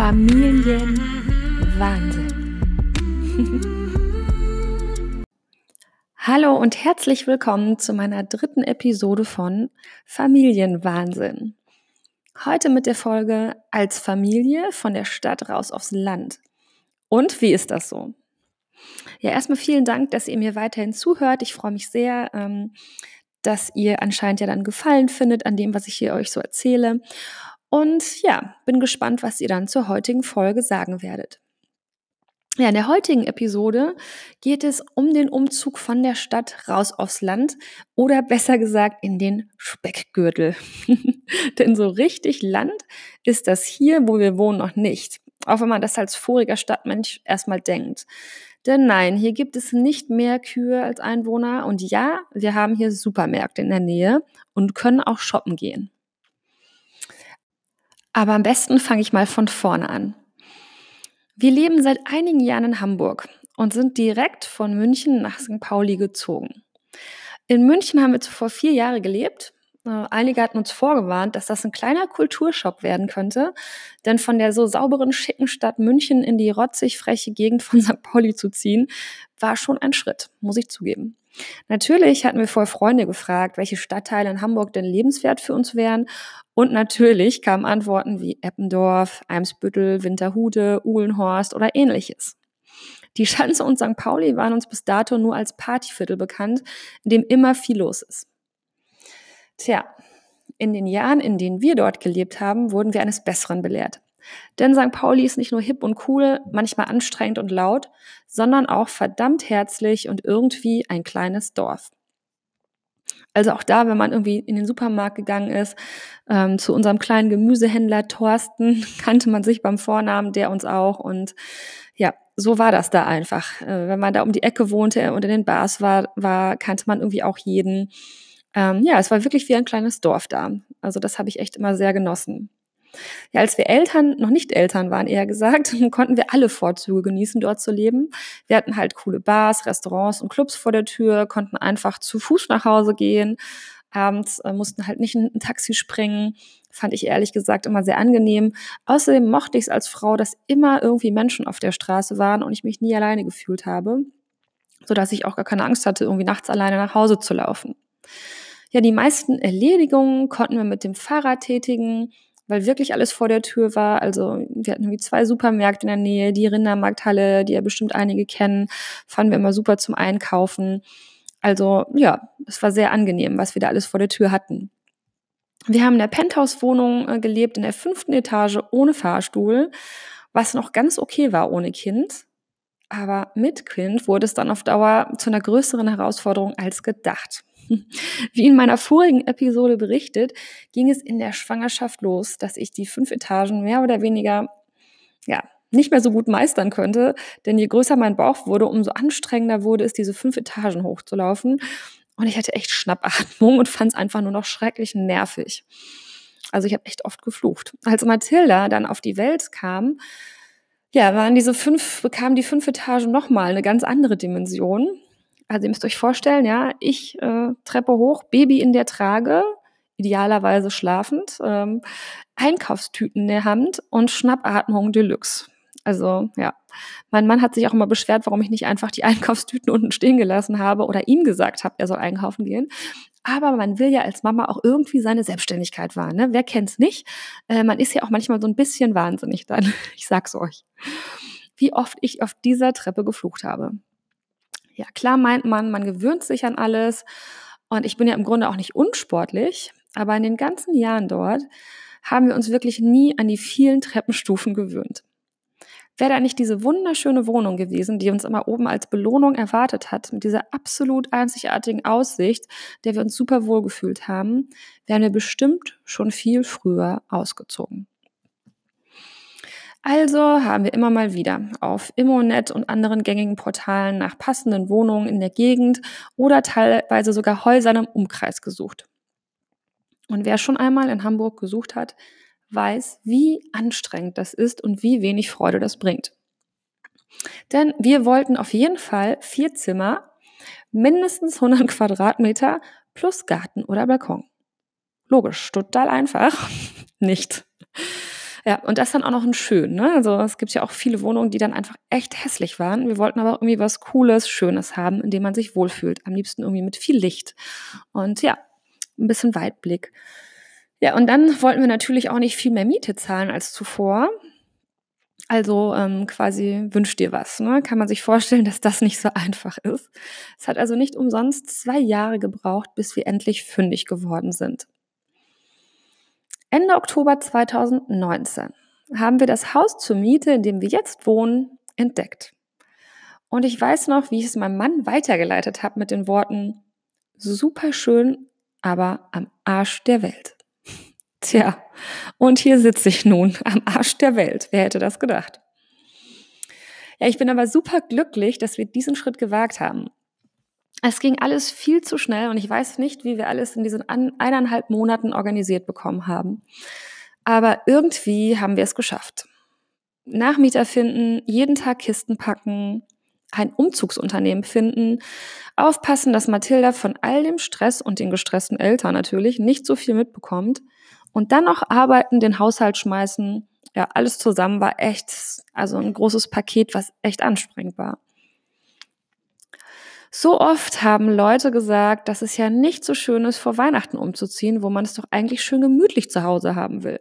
Familienwahnsinn. Hallo und herzlich willkommen zu meiner dritten Episode von Familienwahnsinn. Heute mit der Folge Als Familie von der Stadt raus aufs Land. Und wie ist das so? Ja, erstmal vielen Dank, dass ihr mir weiterhin zuhört. Ich freue mich sehr, ähm, dass ihr anscheinend ja dann Gefallen findet an dem, was ich hier euch so erzähle. Und ja, bin gespannt, was ihr dann zur heutigen Folge sagen werdet. Ja, in der heutigen Episode geht es um den Umzug von der Stadt raus aufs Land oder besser gesagt in den Speckgürtel. Denn so richtig Land ist das hier, wo wir wohnen, noch nicht. Auch wenn man das als voriger Stadtmensch erstmal denkt. Denn nein, hier gibt es nicht mehr Kühe als Einwohner und ja, wir haben hier Supermärkte in der Nähe und können auch shoppen gehen. Aber am besten fange ich mal von vorne an. Wir leben seit einigen Jahren in Hamburg und sind direkt von München nach St. Pauli gezogen. In München haben wir zuvor vier Jahre gelebt äh, einige hatten uns vorgewarnt, dass das ein kleiner Kulturschock werden könnte, denn von der so sauberen, schicken Stadt München in die rotzig freche Gegend von St. Pauli zu ziehen, war schon ein Schritt, muss ich zugeben. Natürlich hatten wir vorher Freunde gefragt, welche Stadtteile in Hamburg denn lebenswert für uns wären. Und natürlich kamen Antworten wie Eppendorf, Eimsbüttel, Winterhude, Uhlenhorst oder ähnliches. Die Schanze und St. Pauli waren uns bis dato nur als Partyviertel bekannt, in dem immer viel los ist. Tja, in den Jahren, in denen wir dort gelebt haben, wurden wir eines Besseren belehrt. Denn St. Pauli ist nicht nur hip und cool, manchmal anstrengend und laut, sondern auch verdammt herzlich und irgendwie ein kleines Dorf. Also auch da, wenn man irgendwie in den Supermarkt gegangen ist, ähm, zu unserem kleinen Gemüsehändler Thorsten, kannte man sich beim Vornamen, der uns auch. Und ja, so war das da einfach. Äh, wenn man da um die Ecke wohnte und in den Bars war, war kannte man irgendwie auch jeden. Ähm, ja, es war wirklich wie ein kleines Dorf da. Also das habe ich echt immer sehr genossen. Ja, als wir Eltern, noch nicht Eltern waren, eher gesagt, konnten wir alle Vorzüge genießen, dort zu leben. Wir hatten halt coole Bars, Restaurants und Clubs vor der Tür, konnten einfach zu Fuß nach Hause gehen. Abends äh, mussten halt nicht in ein Taxi springen. Fand ich ehrlich gesagt immer sehr angenehm. Außerdem mochte ich es als Frau, dass immer irgendwie Menschen auf der Straße waren und ich mich nie alleine gefühlt habe, sodass ich auch gar keine Angst hatte, irgendwie nachts alleine nach Hause zu laufen. Ja, die meisten Erledigungen konnten wir mit dem Fahrrad tätigen, weil wirklich alles vor der Tür war. Also wir hatten irgendwie zwei Supermärkte in der Nähe, die Rindermarkthalle, die ja bestimmt einige kennen, fanden wir immer super zum Einkaufen. Also ja, es war sehr angenehm, was wir da alles vor der Tür hatten. Wir haben in der Penthouse-Wohnung äh, gelebt, in der fünften Etage ohne Fahrstuhl, was noch ganz okay war ohne Kind. Aber mit Kind wurde es dann auf Dauer zu einer größeren Herausforderung als gedacht. Wie in meiner vorigen Episode berichtet, ging es in der Schwangerschaft los, dass ich die fünf Etagen mehr oder weniger, ja, nicht mehr so gut meistern könnte, denn je größer mein Bauch wurde, umso anstrengender wurde es, diese fünf Etagen hochzulaufen. Und ich hatte echt Schnappatmung und fand es einfach nur noch schrecklich nervig. Also ich habe echt oft geflucht. Als Mathilda dann auf die Welt kam, ja, waren diese fünf, bekamen die fünf Etagen nochmal eine ganz andere Dimension. Also ihr müsst euch vorstellen, ja, ich äh, Treppe hoch, Baby in der Trage, idealerweise schlafend, ähm, Einkaufstüten in der Hand und Schnappatmung Deluxe. Also ja, mein Mann hat sich auch immer beschwert, warum ich nicht einfach die Einkaufstüten unten stehen gelassen habe oder ihm gesagt habe, er soll einkaufen gehen. Aber man will ja als Mama auch irgendwie seine Selbstständigkeit wahren. Ne? Wer kennt's nicht? Äh, man ist ja auch manchmal so ein bisschen wahnsinnig dann. Ich sag's euch. Wie oft ich auf dieser Treppe geflucht habe. Ja, klar meint man, man gewöhnt sich an alles. Und ich bin ja im Grunde auch nicht unsportlich, aber in den ganzen Jahren dort haben wir uns wirklich nie an die vielen Treppenstufen gewöhnt. Wäre da nicht diese wunderschöne Wohnung gewesen, die uns immer oben als Belohnung erwartet hat, mit dieser absolut einzigartigen Aussicht, der wir uns super wohl gefühlt haben, wären wir bestimmt schon viel früher ausgezogen. Also haben wir immer mal wieder auf Immonet und anderen gängigen Portalen nach passenden Wohnungen in der Gegend oder teilweise sogar Häusern im Umkreis gesucht. Und wer schon einmal in Hamburg gesucht hat, weiß, wie anstrengend das ist und wie wenig Freude das bringt. Denn wir wollten auf jeden Fall vier Zimmer, mindestens 100 Quadratmeter plus Garten oder Balkon. Logisch, total einfach. Nicht. Ja, und das dann auch noch ein schön. Ne? Also es gibt ja auch viele Wohnungen, die dann einfach echt hässlich waren. Wir wollten aber irgendwie was Cooles, Schönes haben, in dem man sich wohlfühlt. Am liebsten irgendwie mit viel Licht. Und ja, ein bisschen Weitblick. Ja, und dann wollten wir natürlich auch nicht viel mehr Miete zahlen als zuvor. Also ähm, quasi wünsch dir was. Ne? Kann man sich vorstellen, dass das nicht so einfach ist. Es hat also nicht umsonst zwei Jahre gebraucht, bis wir endlich fündig geworden sind. Ende Oktober 2019 haben wir das Haus zur Miete, in dem wir jetzt wohnen, entdeckt. Und ich weiß noch, wie ich es meinem Mann weitergeleitet habe mit den Worten, super schön, aber am Arsch der Welt. Tja, und hier sitze ich nun am Arsch der Welt. Wer hätte das gedacht? Ja, ich bin aber super glücklich, dass wir diesen Schritt gewagt haben. Es ging alles viel zu schnell und ich weiß nicht, wie wir alles in diesen eineinhalb Monaten organisiert bekommen haben. Aber irgendwie haben wir es geschafft. Nachmieter finden, jeden Tag Kisten packen, ein Umzugsunternehmen finden, aufpassen, dass Mathilda von all dem Stress und den gestressten Eltern natürlich nicht so viel mitbekommt und dann noch arbeiten, den Haushalt schmeißen. Ja, alles zusammen war echt, also ein großes Paket, was echt anstrengend war. So oft haben Leute gesagt, dass es ja nicht so schön ist, vor Weihnachten umzuziehen, wo man es doch eigentlich schön gemütlich zu Hause haben will.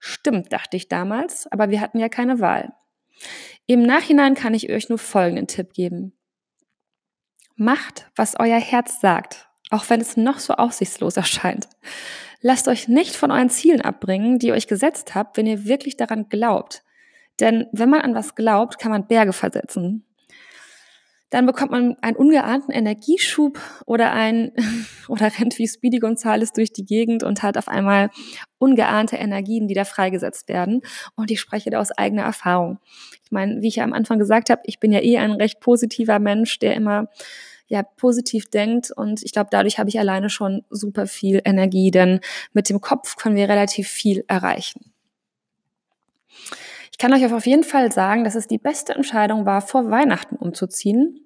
Stimmt, dachte ich damals, aber wir hatten ja keine Wahl. Im Nachhinein kann ich euch nur folgenden Tipp geben. Macht, was euer Herz sagt, auch wenn es noch so aussichtslos erscheint. Lasst euch nicht von euren Zielen abbringen, die ihr euch gesetzt habt, wenn ihr wirklich daran glaubt. Denn wenn man an was glaubt, kann man Berge versetzen dann bekommt man einen ungeahnten Energieschub oder ein oder rennt wie Speedy Gonzales durch die Gegend und hat auf einmal ungeahnte Energien, die da freigesetzt werden. Und ich spreche da aus eigener Erfahrung. Ich meine, wie ich ja am Anfang gesagt habe, ich bin ja eh ein recht positiver Mensch, der immer ja positiv denkt und ich glaube, dadurch habe ich alleine schon super viel Energie, denn mit dem Kopf können wir relativ viel erreichen. Ich kann euch auf jeden Fall sagen, dass es die beste Entscheidung war, vor Weihnachten umzuziehen,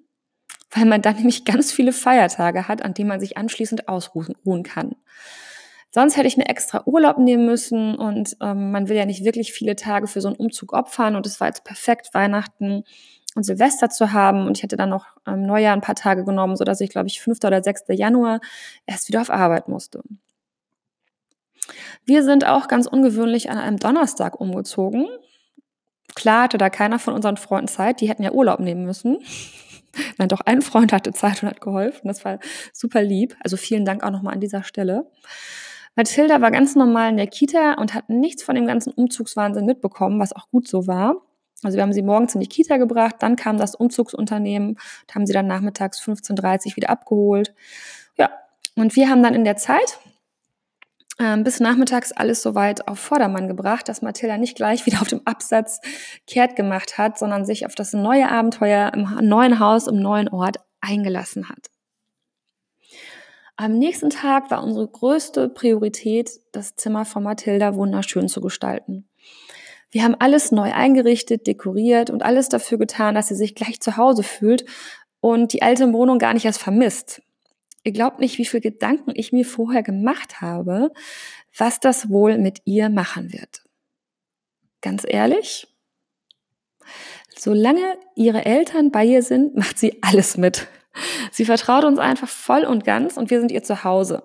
weil man dann nämlich ganz viele Feiertage hat, an denen man sich anschließend ausruhen kann. Sonst hätte ich mir extra Urlaub nehmen müssen und ähm, man will ja nicht wirklich viele Tage für so einen Umzug opfern und es war jetzt perfekt, Weihnachten und Silvester zu haben und ich hätte dann noch ähm, Neujahr ein paar Tage genommen, so dass ich glaube ich 5. oder 6. Januar erst wieder auf Arbeit musste. Wir sind auch ganz ungewöhnlich an einem Donnerstag umgezogen, Klar hatte da keiner von unseren Freunden Zeit, die hätten ja Urlaub nehmen müssen. Nein, doch ein Freund hatte Zeit und hat geholfen. Das war super lieb. Also vielen Dank auch nochmal an dieser Stelle. Mathilda war ganz normal in der Kita und hat nichts von dem ganzen Umzugswahnsinn mitbekommen, was auch gut so war. Also wir haben sie morgens in die Kita gebracht, dann kam das Umzugsunternehmen, und haben sie dann nachmittags 15.30 Uhr wieder abgeholt. Ja, und wir haben dann in der Zeit ähm, bis nachmittags alles soweit auf Vordermann gebracht, dass Mathilda nicht gleich wieder auf dem Absatz kehrt gemacht hat, sondern sich auf das neue Abenteuer im neuen Haus, im neuen Ort eingelassen hat. Am nächsten Tag war unsere größte Priorität, das Zimmer von Mathilda wunderschön zu gestalten. Wir haben alles neu eingerichtet, dekoriert und alles dafür getan, dass sie sich gleich zu Hause fühlt und die alte Wohnung gar nicht erst vermisst. Ihr glaubt nicht, wie viel Gedanken ich mir vorher gemacht habe, was das wohl mit ihr machen wird. Ganz ehrlich, solange ihre Eltern bei ihr sind, macht sie alles mit. Sie vertraut uns einfach voll und ganz und wir sind ihr zu Hause.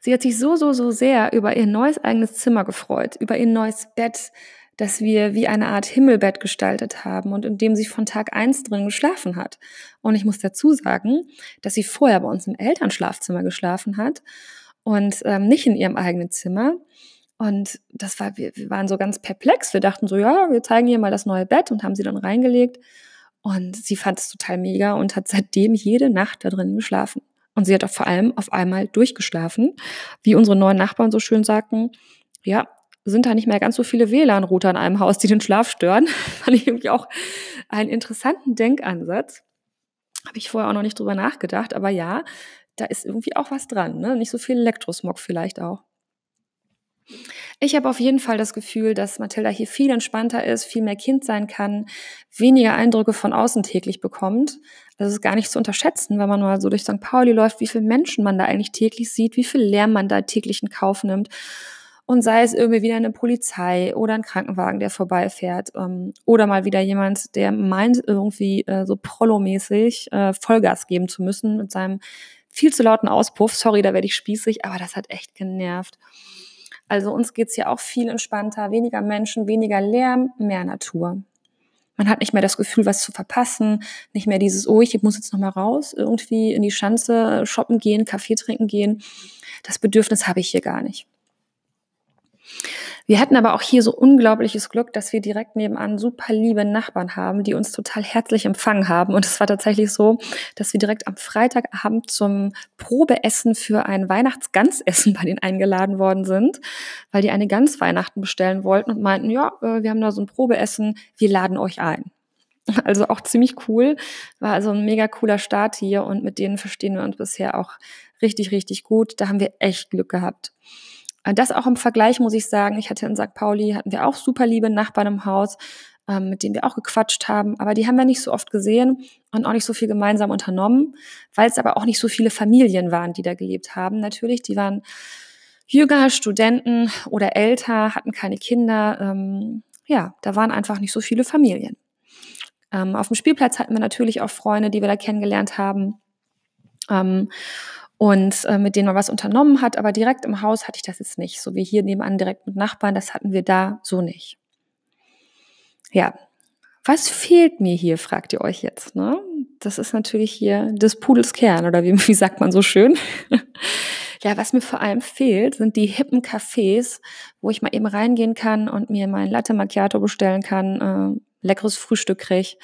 Sie hat sich so, so, so sehr über ihr neues eigenes Zimmer gefreut, über ihr neues Bett, dass wir wie eine Art Himmelbett gestaltet haben und in dem sie von Tag eins drin geschlafen hat. Und ich muss dazu sagen, dass sie vorher bei uns im Elternschlafzimmer geschlafen hat und ähm, nicht in ihrem eigenen Zimmer. Und das war, wir, wir waren so ganz perplex. Wir dachten so, ja, wir zeigen ihr mal das neue Bett und haben sie dann reingelegt. Und sie fand es total mega und hat seitdem jede Nacht da drin geschlafen. Und sie hat auch vor allem auf einmal durchgeschlafen. Wie unsere neuen Nachbarn so schön sagten, ja, sind da nicht mehr ganz so viele WLAN-Router in einem Haus, die den Schlaf stören. Fand ich irgendwie auch einen interessanten Denkansatz. Habe ich vorher auch noch nicht drüber nachgedacht, aber ja, da ist irgendwie auch was dran. Ne? Nicht so viel Elektrosmog vielleicht auch. Ich habe auf jeden Fall das Gefühl, dass Mathilda hier viel entspannter ist, viel mehr Kind sein kann, weniger Eindrücke von außen täglich bekommt. Das ist gar nicht zu unterschätzen, wenn man mal so durch St. Pauli läuft, wie viele Menschen man da eigentlich täglich sieht, wie viel Lärm man da täglich in Kauf nimmt Und sei es irgendwie wieder eine Polizei oder ein Krankenwagen, der vorbeifährt. Ähm, oder mal wieder jemand, der meint, irgendwie äh, so prollomäßig äh, Vollgas geben zu müssen mit seinem viel zu lauten Auspuff. Sorry, da werde ich spießig, aber das hat echt genervt. Also uns geht's hier auch viel entspannter, weniger Menschen, weniger Lärm, mehr Natur. Man hat nicht mehr das Gefühl, was zu verpassen, nicht mehr dieses, oh, ich muss jetzt noch mal raus, irgendwie in die Schanze shoppen gehen, Kaffee trinken gehen. Das Bedürfnis habe ich hier gar nicht. Wir hatten aber auch hier so unglaubliches Glück, dass wir direkt nebenan super liebe Nachbarn haben, die uns total herzlich empfangen haben. Und es war tatsächlich so, dass wir direkt am Freitagabend zum Probeessen für ein Weihnachtsgansessen bei denen eingeladen worden sind, weil die eine Gans Weihnachten bestellen wollten und meinten, ja, äh, wir haben da so ein Probeessen, wir laden euch ein. Also auch ziemlich cool. War also ein mega cooler Start hier und mit denen verstehen wir uns bisher auch richtig, richtig gut. Da haben wir echt Glück gehabt. Äh, das auch im Vergleich muss ich sagen, ich hatte in St. Pauli, hatten wir auch super liebe Nachbarn im Haus, ähm, mit denen wir auch gequatscht haben, aber die haben wir nicht so oft gesehen und auch nicht so viel gemeinsam unternommen, weil es aber auch nicht so viele Familien waren, die da gelebt haben. Natürlich, die waren jünger, Studenten oder älter, hatten keine Kinder. Ähm, ja, da waren einfach nicht so viele Familien. Ähm, auf dem Spielplatz hatten wir natürlich auch Freunde, die wir da kennengelernt haben. Ähm, und äh, mit denen man was unternommen hat. Aber direkt im Haus hatte ich das jetzt nicht. So wie hier nebenan direkt mit Nachbarn, das hatten wir da so nicht. Ja, was fehlt mir hier, fragt ihr euch jetzt. Ne? Das ist natürlich hier des Pudels Kern oder wie, wie sagt man so schön. ja, was mir vor allem fehlt, sind die hippen Cafés, wo ich mal eben reingehen kann und mir mein Latte Macchiato bestellen kann, äh, leckeres Frühstück kriege.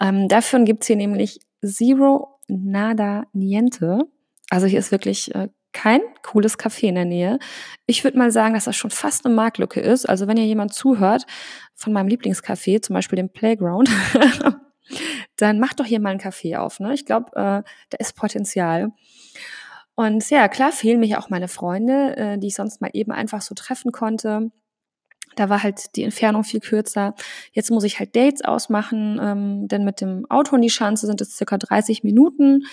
Ähm, dafür gibt's hier nämlich Zero Nada Niente. Also hier ist wirklich äh, kein cooles Café in der Nähe. Ich würde mal sagen, dass das schon fast eine Marktlücke ist. Also wenn ihr jemand zuhört von meinem Lieblingscafé, zum Beispiel dem Playground, dann macht doch hier mal ein Café auf. Ne? Ich glaube, äh, da ist Potenzial. Und ja, klar fehlen ja auch meine Freunde, äh, die ich sonst mal eben einfach so treffen konnte. Da war halt die Entfernung viel kürzer. Jetzt muss ich halt Dates ausmachen, ähm, denn mit dem Auto in die Schanze sind es circa 30 Minuten.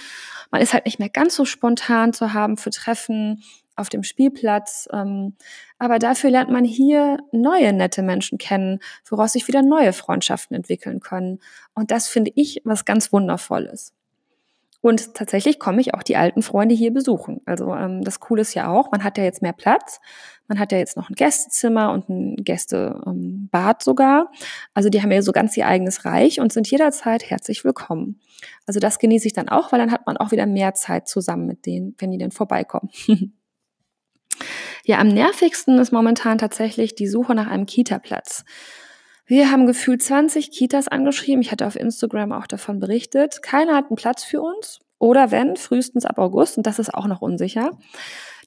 Man ist halt nicht mehr ganz so spontan zu haben für Treffen auf dem Spielplatz. Ähm, aber dafür lernt man hier neue nette Menschen kennen, woraus sich wieder neue Freundschaften entwickeln können. Und das finde ich was ganz Wundervolles. Und tatsächlich komme ich auch die alten Freunde hier besuchen. Also ähm, das Coole ist ja auch, man hat ja jetzt mehr Platz. Man hat ja jetzt noch ein Gästezimmer und ein Gästebad sogar. Also die haben ja so ganz ihr eigenes Reich und sind jederzeit herzlich willkommen. Also das genieße ich dann auch, weil dann hat man auch wieder mehr Zeit zusammen mit denen, wenn die denn vorbeikommen. ja, am nervigsten ist momentan tatsächlich die Suche nach einem Kita-Platz. Wir haben gefühlt 20 Kitas angeschrieben. Ich hatte auf Instagram auch davon berichtet. Keiner hat einen Platz für uns. Oder wenn, frühestens ab August. Und das ist auch noch unsicher.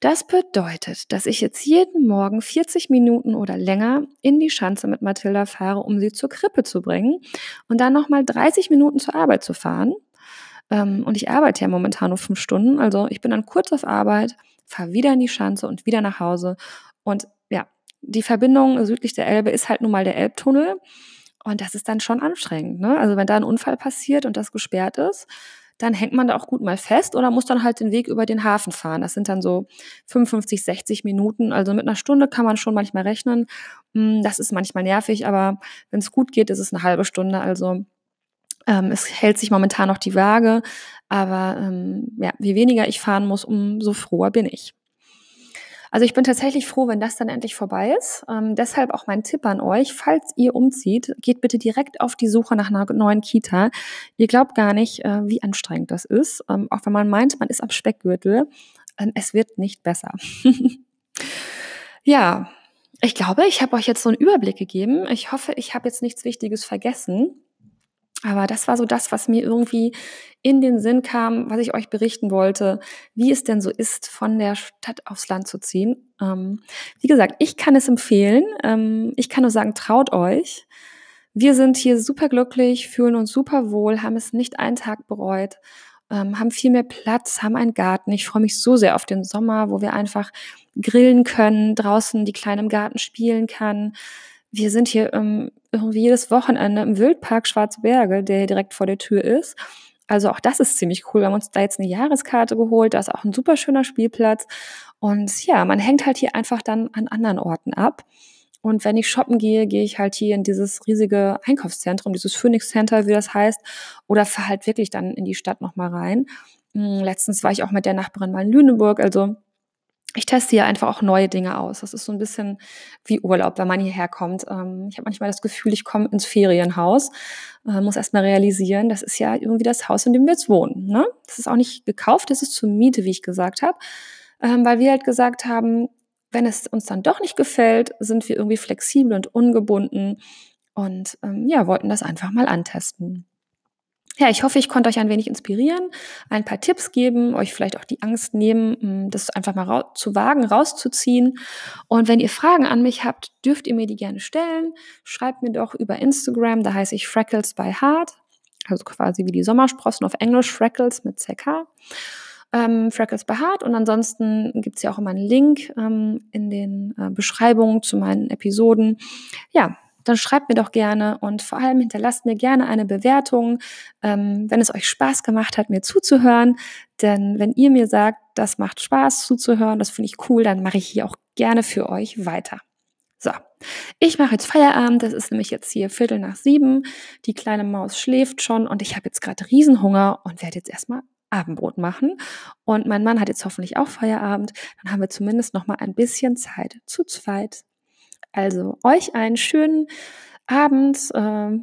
Das bedeutet, dass ich jetzt jeden Morgen 40 Minuten oder länger in die Schanze mit Mathilda fahre, um sie zur Krippe zu bringen. Und dann nochmal 30 Minuten zur Arbeit zu fahren. Ähm, und ich arbeite ja momentan nur fünf Stunden. Also ich bin dann kurz auf Arbeit, fahre wieder in die Schanze und wieder nach Hause. Und die Verbindung südlich der Elbe ist halt nun mal der Elbtunnel. Und das ist dann schon anstrengend. Ne? Also wenn da ein Unfall passiert und das gesperrt ist, dann hängt man da auch gut mal fest oder muss dann halt den Weg über den Hafen fahren. Das sind dann so 55, 60 Minuten. Also mit einer Stunde kann man schon manchmal rechnen. Hm, das ist manchmal nervig, aber wenn es gut geht, ist es eine halbe Stunde. Also ähm, es hält sich momentan noch die Waage. Aber ähm, ja, je weniger ich fahren muss, umso froher bin ich. Also ich bin tatsächlich froh, wenn das dann endlich vorbei ist. Ähm, deshalb auch mein Tipp an euch, falls ihr umzieht, geht bitte direkt auf die Suche nach einer neuen Kita. Ihr glaubt gar nicht, äh, wie anstrengend das ist. Ähm, auch wenn man meint, man ist am Speckgürtel. Ähm, es wird nicht besser. ja, ich glaube, ich habe euch jetzt so einen Überblick gegeben. Ich hoffe, ich habe jetzt nichts Wichtiges vergessen. Aber das war so das, was mir irgendwie in den Sinn kam, was ich euch berichten wollte, wie es denn so ist, von der Stadt aufs Land zu ziehen. Ähm, wie gesagt, ich kann es empfehlen. Ähm, ich kann nur sagen, traut euch. Wir sind hier super glücklich, fühlen uns super wohl, haben es nicht einen Tag bereut, ähm, haben viel mehr Platz, haben einen Garten. Ich freue mich so sehr auf den Sommer, wo wir einfach grillen können, draußen die Kleine im Garten spielen kann wir sind hier ähm, jedes Wochenende im Wildpark Schwarzberge, der hier direkt vor der Tür ist. Also auch das ist ziemlich cool. Wir haben uns da jetzt eine Jahreskarte geholt. Da ist auch ein super schöner Spielplatz. Und ja, man hängt halt hier einfach dann an anderen Orten ab. Und wenn ich shoppen gehe, gehe ich halt hier in dieses riesige Einkaufszentrum, dieses Phoenix Center, wie das heißt, oder fahre halt wirklich dann in die Stadt nochmal rein. Hm, letztens war ich auch mit der Nachbarin mal in Lüneburg, also ich teste hier einfach auch neue Dinge aus. Das ist so ein bisschen wie Urlaub, wenn man hierher kommt. Ähm, ich habe manchmal das Gefühl, ich komme ins Ferienhaus, äh, muss erstmal realisieren, das ist ja irgendwie das Haus, in dem wir jetzt wohnen. Ne? Das ist auch nicht gekauft, das ist zur Miete, wie ich gesagt habe, ähm, weil wir halt gesagt haben, wenn es uns dann doch nicht gefällt, sind wir irgendwie flexibel und ungebunden und ähm, ja, wollten das einfach mal antesten. Ja, ich hoffe, ich konnte euch ein wenig inspirieren, ein paar Tipps geben, euch vielleicht auch die Angst nehmen, das einfach mal zu wagen, rauszuziehen. Und wenn ihr Fragen an mich habt, dürft ihr mir die gerne stellen. Schreibt mir doch über Instagram, da heiße ich Freckles by Heart, also quasi wie die Sommersprossen auf Englisch, Freckles mit CK. Ähm, Freckles by Heart und ansonsten gibt's ja auch immer einen Link ähm, in den äh, Beschreibungen zu meinen Episoden. Ja, dann schreibt mir doch gerne und vor allem hinterlasst mir gerne eine Bewertung, ähm, wenn es euch Spaß gemacht hat, mir zuzuhören. Denn wenn ihr mir sagt, das macht Spaß zuzuhören, das finde ich cool, dann mache ich hier auch gerne für euch weiter. So, ich mache jetzt Feierabend. Das ist nämlich jetzt hier Viertel nach sieben. Die kleine Maus schläft schon und ich habe jetzt gerade Riesenhunger und werde jetzt erstmal Abendbrot machen. Und mein Mann hat jetzt hoffentlich auch Feierabend. Dann haben wir zumindest noch mal ein bisschen Zeit zu zweit. Also euch einen schönen Abend, äh,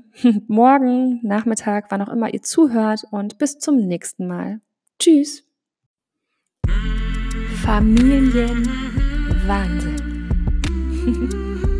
Morgen, Nachmittag, wann auch immer ihr zuhört und bis zum nächsten Mal. Tschüss. Familienwahnsinn.